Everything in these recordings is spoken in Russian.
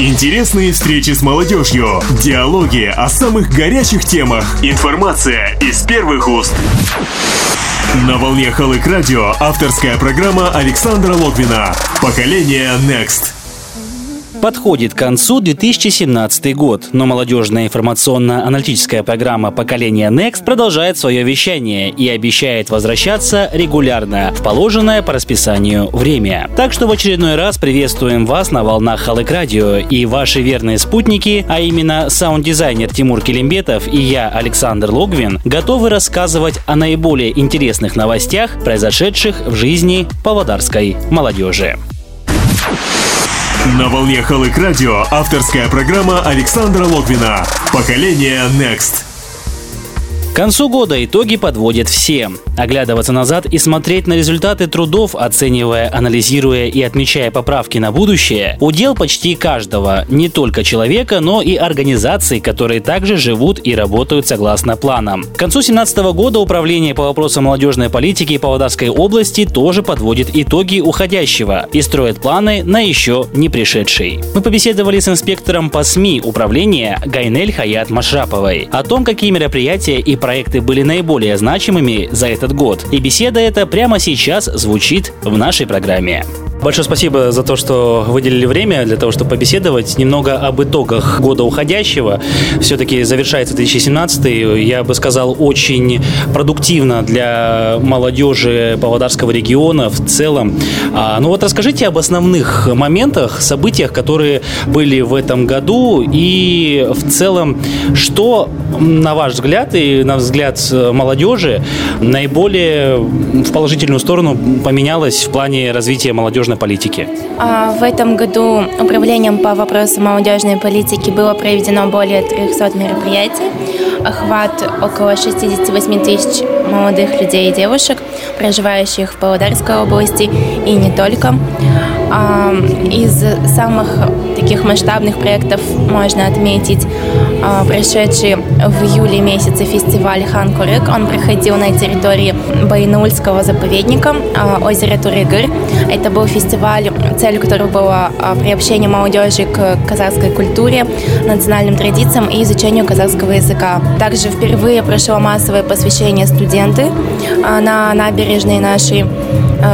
Интересные встречи с молодежью, диалоги о самых горячих темах, информация из первых уст. На волне Халык Радио авторская программа Александра Логвина «Поколение Next». Подходит к концу 2017 год, но молодежная информационно-аналитическая программа «Поколение Next» продолжает свое вещание и обещает возвращаться регулярно в положенное по расписанию время. Так что в очередной раз приветствуем вас на волнах Халык Радио и ваши верные спутники, а именно саунд-дизайнер Тимур Келимбетов и я, Александр Логвин, готовы рассказывать о наиболее интересных новостях, произошедших в жизни павлодарской молодежи. На волне Халык Радио авторская программа Александра Логвина «Поколение Next». Концу года итоги подводят все. Оглядываться назад и смотреть на результаты трудов, оценивая, анализируя и отмечая поправки на будущее, удел почти каждого, не только человека, но и организаций, которые также живут и работают согласно планам. К концу 2017 года Управление по вопросам молодежной политики Павлодарской области тоже подводит итоги уходящего и строит планы на еще не пришедший. Мы побеседовали с инспектором по СМИ управления Гайнель Хаят Машраповой о том, какие мероприятия и проекты были наиболее значимыми за этот год. И беседа эта прямо сейчас звучит в нашей программе. Большое спасибо за то, что выделили время для того, чтобы побеседовать немного об итогах года уходящего. Все-таки завершается 2017 я бы сказал, очень продуктивно для молодежи Павлодарского региона в целом. А, ну вот расскажите об основных моментах, событиях, которые были в этом году и в целом, что, на ваш взгляд и на взгляд молодежи, наиболее в положительную сторону поменялось в плане развития молодежи молодежной политики? А, в этом году управлением по вопросам молодежной политики было проведено более 300 мероприятий. Охват около 68 тысяч молодых людей и девушек, проживающих в Павлодарской области и не только. А, из самых таких масштабных проектов можно отметить а, прошедший в июле месяце фестиваль Хан Курык. Он проходил на территории Байнаульского заповедника а, озера Турыгыр. Это был фестиваль, целью которого было приобщение молодежи к казахской культуре, национальным традициям и изучению казахского языка. Также впервые прошло массовое посвящение студенты на набережной нашей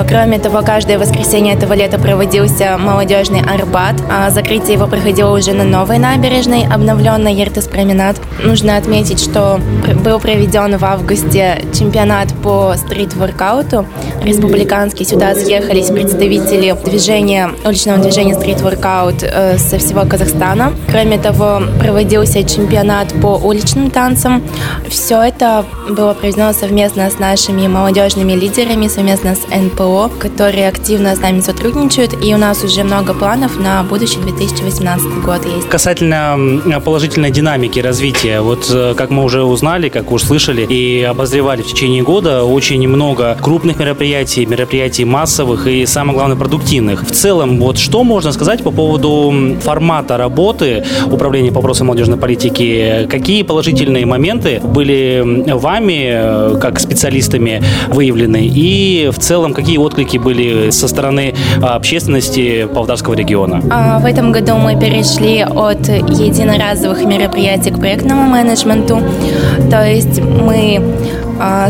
кроме того, каждое воскресенье этого лета проводился молодежный Арбат. А закрытие его проходило уже на новой набережной, обновленной Ертес променад. Нужно отметить, что был проведен в августе чемпионат по стрит-воркауту республиканский. Сюда съехались представители движения, уличного движения стрит-воркаут э, со всего Казахстана. Кроме того, проводился чемпионат по уличным танцам. Все это было проведено совместно с нашими молодежными лидерами, совместно с НП НПО, которые активно с нами сотрудничают, и у нас уже много планов на будущий 2018 год есть. Касательно положительной динамики развития, вот э, как мы уже узнали, как уже слышали и обозревали в течение года, очень много крупных мероприятий, мероприятий массовых и, самое главное, продуктивных. В целом, вот что можно сказать по поводу формата работы Управления по вопросам молодежной политики? Какие положительные моменты были вами, э, как специалистами, выявлены? И в целом, какие какие отклики были со стороны а, общественности Павлодарского региона? А, в этом году мы перешли от единоразовых мероприятий к проектному менеджменту. То есть мы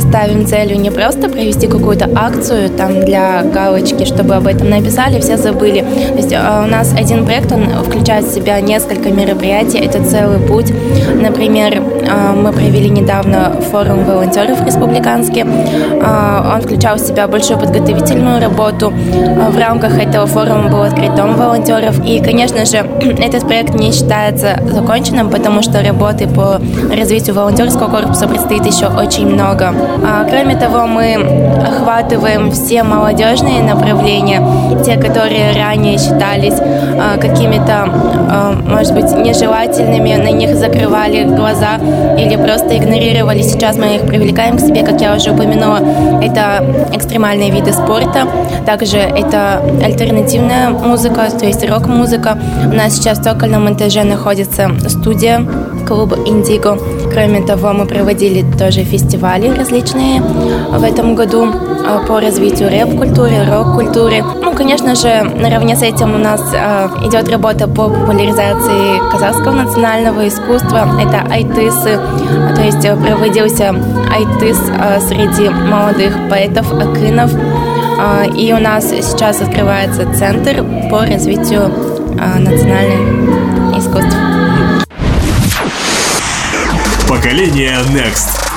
ставим целью не просто провести какую-то акцию там для галочки, чтобы об этом написали, все забыли. То есть у нас один проект, он включает в себя несколько мероприятий, это целый путь. Например, мы провели недавно форум волонтеров республиканский. Он включал в себя большую подготовительную работу. А, в рамках этого форума был открыт дом волонтеров. И, конечно же, этот проект не считается законченным, потому что работы по развитию волонтерского корпуса предстоит еще очень много. А, кроме того, мы охватываем все молодежные направления, те, которые ранее считались а, какими-то, может быть, нежелательными, на них закрывали глаза или просто игнорировали. Сейчас мы их привлекаем к себе, как я уже упомянула, это экстремальные виды спорта. Также это альтернативная музыка, то есть рок-музыка. У нас сейчас в Токольном монтаже находится студия клуб «Индиго». Кроме того, мы проводили тоже фестивали различные в этом году по развитию рэп-культуры, рок-культуры. Ну, конечно же, наравне с этим у нас идет работа по популяризации казахского национального искусства. Это айтысы, то есть проводился айтыс среди молодых поэтов, акинов. И у нас сейчас открывается центр по развитию национальных искусств. Поколение Next.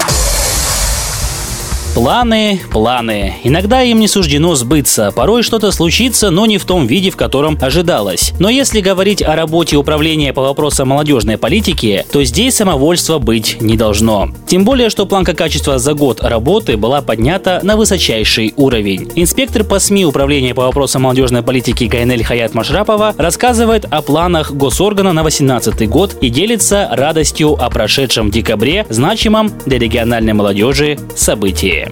Планы, планы. Иногда им не суждено сбыться. Порой что-то случится, но не в том виде, в котором ожидалось. Но если говорить о работе управления по вопросам молодежной политики, то здесь самовольства быть не должно. Тем более, что планка качества за год работы была поднята на высочайший уровень. Инспектор по СМИ Управления по вопросам молодежной политики Гайнель Хаят Машрапова рассказывает о планах госоргана на 2018 год и делится радостью о прошедшем декабре значимом для региональной молодежи событии.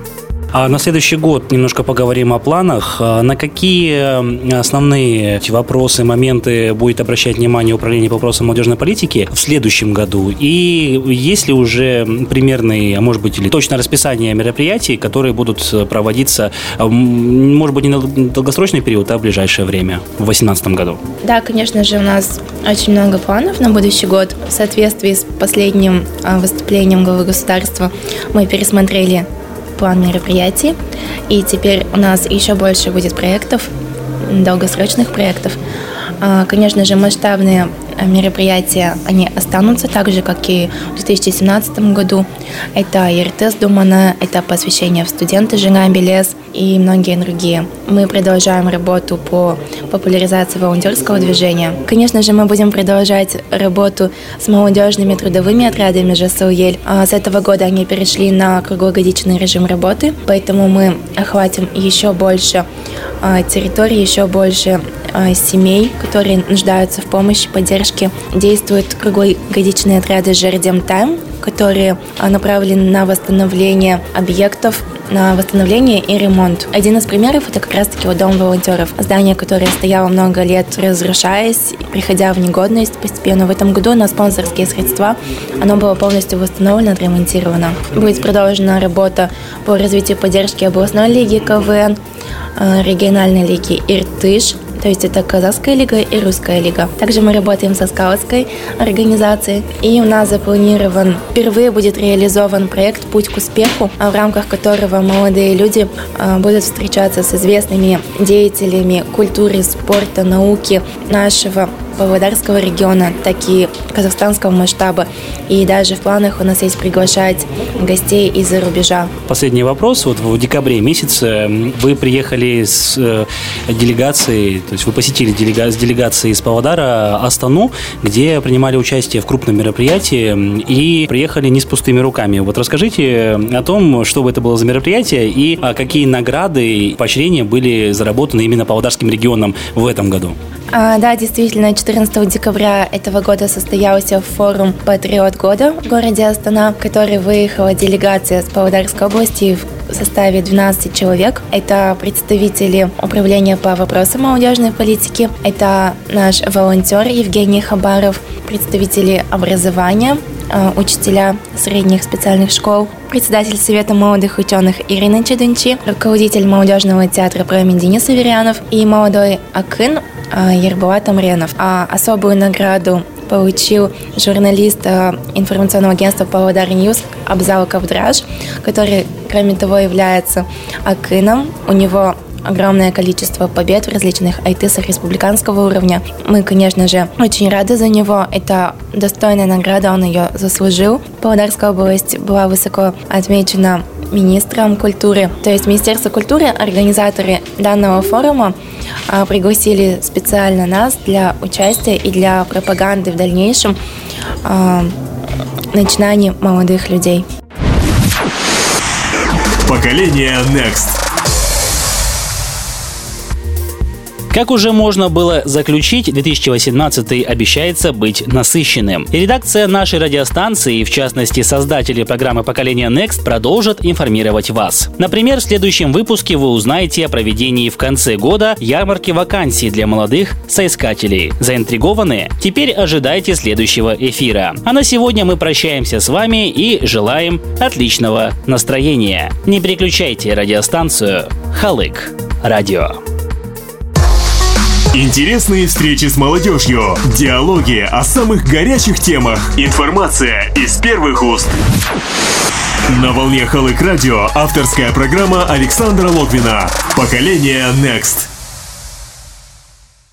А на следующий год немножко поговорим о планах. А на какие основные вопросы, моменты будет обращать внимание Управление по вопросам молодежной политики в следующем году? И есть ли уже примерные, а может быть, или точное расписание мероприятий, которые будут проводиться, может быть, не на долгосрочный период, а в ближайшее время, в 2018 году? Да, конечно же, у нас очень много планов на будущий год. В соответствии с последним а, выступлением главы государства мы пересмотрели план мероприятий. И теперь у нас еще больше будет проектов, долгосрочных проектов. А, конечно же, масштабные мероприятия, они останутся так же, как и в 2017 году. Это ЕРТС Думана, это посвящение в студенты Жена Белес и многие другие. Мы продолжаем работу по популяризации волонтерского движения. Конечно же, мы будем продолжать работу с молодежными трудовыми отрядами ЖСУЕЛь. А с этого года они перешли на круглогодичный режим работы, поэтому мы охватим еще больше а, территорий, еще больше а, семей, которые нуждаются в помощи, поддержке. Действуют круглогодичные отряды «Жердем Тайм», которые а, направлены на восстановление объектов на восстановление и ремонт. Один из примеров это как раз-таки вот дом волонтеров. Здание, которое стояло много лет, разрушаясь, приходя в негодность постепенно. В этом году на спонсорские средства оно было полностью восстановлено, отремонтировано. Будет продолжена работа по развитию поддержки областной лиги КВН, э, региональной лиги Иртыш, то есть это казахская лига и русская лига. Также мы работаем со скаутской организацией, и у нас запланирован, впервые будет реализован проект «Путь к успеху», в рамках которого молодые люди а, будут встречаться с известными деятелями культуры, спорта, науки нашего Павлодарского региона, так и казахстанского масштаба. И даже в планах у нас есть приглашать гостей из-за рубежа. Последний вопрос. Вот в декабре месяце вы приехали с э, делегацией, то есть вы посетили делега с делегацией из Павлодара Астану, где принимали участие в крупном мероприятии и приехали не с пустыми руками. Вот расскажите о том, что это было за мероприятие и а, какие награды и поощрения были заработаны именно Павлодарским регионом в этом году. А, да, действительно, 14 декабря этого года состоялся форум «Патриот года» в городе Астана, в который выехала делегация с Павлодарской области в составе 12 человек. Это представители управления по вопросам молодежной политики, это наш волонтер Евгений Хабаров, представители образования, а, учителя средних специальных школ, председатель Совета молодых ученых Ирина Чедунчи, руководитель молодежного театра «Промень» Денис Аверьянов и молодой Акын Ербулат Амренов. А особую награду получил журналист а, информационного агентства Павлодар News Абзал Кавдраш, который, кроме того, является акыном. У него огромное количество побед в различных айтысах республиканского уровня. Мы, конечно же, очень рады за него. Это достойная награда, он ее заслужил. Павлодарская область была высоко отмечена министром культуры. То есть Министерство культуры, организаторы данного форума, а, пригласили специально нас для участия и для пропаганды в дальнейшем а, начинаний молодых людей. Поколение Next. Как уже можно было заключить, 2018 обещается быть насыщенным. И редакция нашей радиостанции, в частности создатели программы поколения Next, продолжат информировать вас. Например, в следующем выпуске вы узнаете о проведении в конце года ярмарки вакансий для молодых соискателей. Заинтригованы? Теперь ожидайте следующего эфира. А на сегодня мы прощаемся с вами и желаем отличного настроения. Не переключайте радиостанцию Халык Радио. Интересные встречи с молодежью, диалоги о самых горячих темах, информация из первых уст. На волне Халык Радио авторская программа Александра Логвина «Поколение Next».